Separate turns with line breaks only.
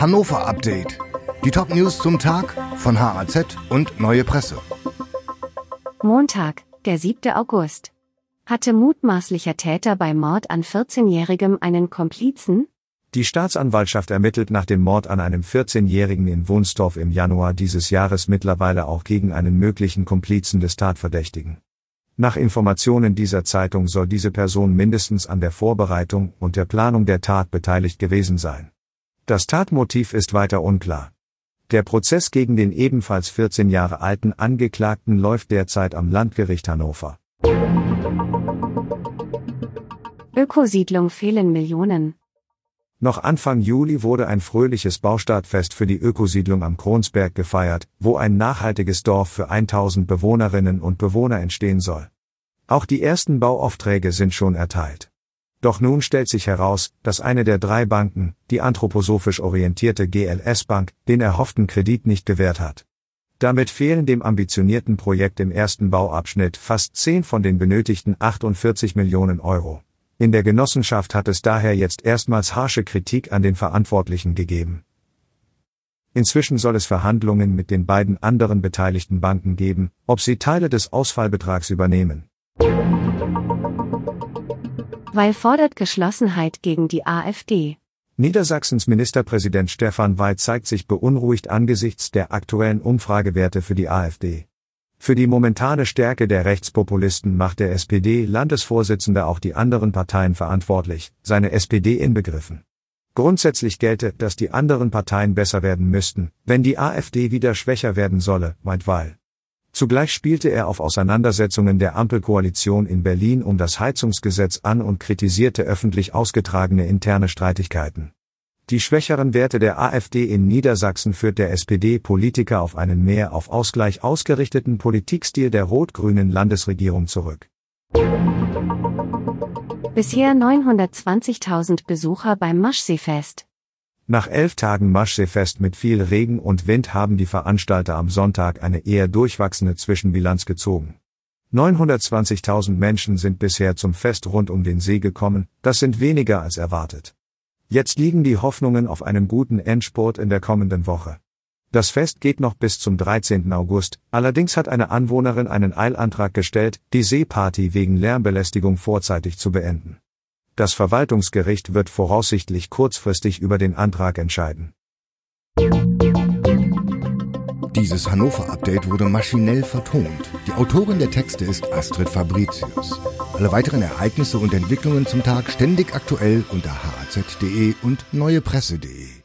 Hannover Update. Die Top News zum Tag von HAZ und Neue Presse.
Montag, der 7. August. Hatte mutmaßlicher Täter beim Mord an 14-Jährigem einen Komplizen?
Die Staatsanwaltschaft ermittelt nach dem Mord an einem 14-Jährigen in Wunsdorf im Januar dieses Jahres mittlerweile auch gegen einen möglichen Komplizen des Tatverdächtigen. Nach Informationen dieser Zeitung soll diese Person mindestens an der Vorbereitung und der Planung der Tat beteiligt gewesen sein. Das Tatmotiv ist weiter unklar. Der Prozess gegen den ebenfalls 14 Jahre alten Angeklagten läuft derzeit am Landgericht Hannover.
Ökosiedlung fehlen Millionen.
Noch Anfang Juli wurde ein fröhliches Baustartfest für die Ökosiedlung am Kronsberg gefeiert, wo ein nachhaltiges Dorf für 1000 Bewohnerinnen und Bewohner entstehen soll. Auch die ersten Bauaufträge sind schon erteilt. Doch nun stellt sich heraus, dass eine der drei Banken, die anthroposophisch orientierte GLS Bank, den erhofften Kredit nicht gewährt hat. Damit fehlen dem ambitionierten Projekt im ersten Bauabschnitt fast 10 von den benötigten 48 Millionen Euro. In der Genossenschaft hat es daher jetzt erstmals harsche Kritik an den Verantwortlichen gegeben. Inzwischen soll es Verhandlungen mit den beiden anderen beteiligten Banken geben, ob sie Teile des Ausfallbetrags übernehmen.
Weil fordert Geschlossenheit gegen die AfD.
Niedersachsens Ministerpräsident Stefan Weil zeigt sich beunruhigt angesichts der aktuellen Umfragewerte für die AfD. Für die momentane Stärke der Rechtspopulisten macht der SPD-Landesvorsitzende auch die anderen Parteien verantwortlich, seine SPD inbegriffen. Grundsätzlich gelte, dass die anderen Parteien besser werden müssten, wenn die AfD wieder schwächer werden solle, meint Weil. Zugleich spielte er auf Auseinandersetzungen der Ampelkoalition in Berlin um das Heizungsgesetz an und kritisierte öffentlich ausgetragene interne Streitigkeiten. Die schwächeren Werte der AfD in Niedersachsen führt der SPD-Politiker auf einen mehr auf Ausgleich ausgerichteten Politikstil der rot-grünen Landesregierung zurück.
Bisher 920.000 Besucher beim Maschseefest.
Nach elf Tagen Maschseefest mit viel Regen und Wind haben die Veranstalter am Sonntag eine eher durchwachsene Zwischenbilanz gezogen. 920.000 Menschen sind bisher zum Fest rund um den See gekommen, das sind weniger als erwartet. Jetzt liegen die Hoffnungen auf einen guten Endspurt in der kommenden Woche. Das Fest geht noch bis zum 13. August, allerdings hat eine Anwohnerin einen Eilantrag gestellt, die Seeparty wegen Lärmbelästigung vorzeitig zu beenden. Das Verwaltungsgericht wird voraussichtlich kurzfristig über den Antrag entscheiden.
Dieses Hannover-Update wurde maschinell vertont. Die Autorin der Texte ist Astrid Fabricius. Alle weiteren Ereignisse und Entwicklungen zum Tag ständig aktuell unter haz.de und neuepresse.de.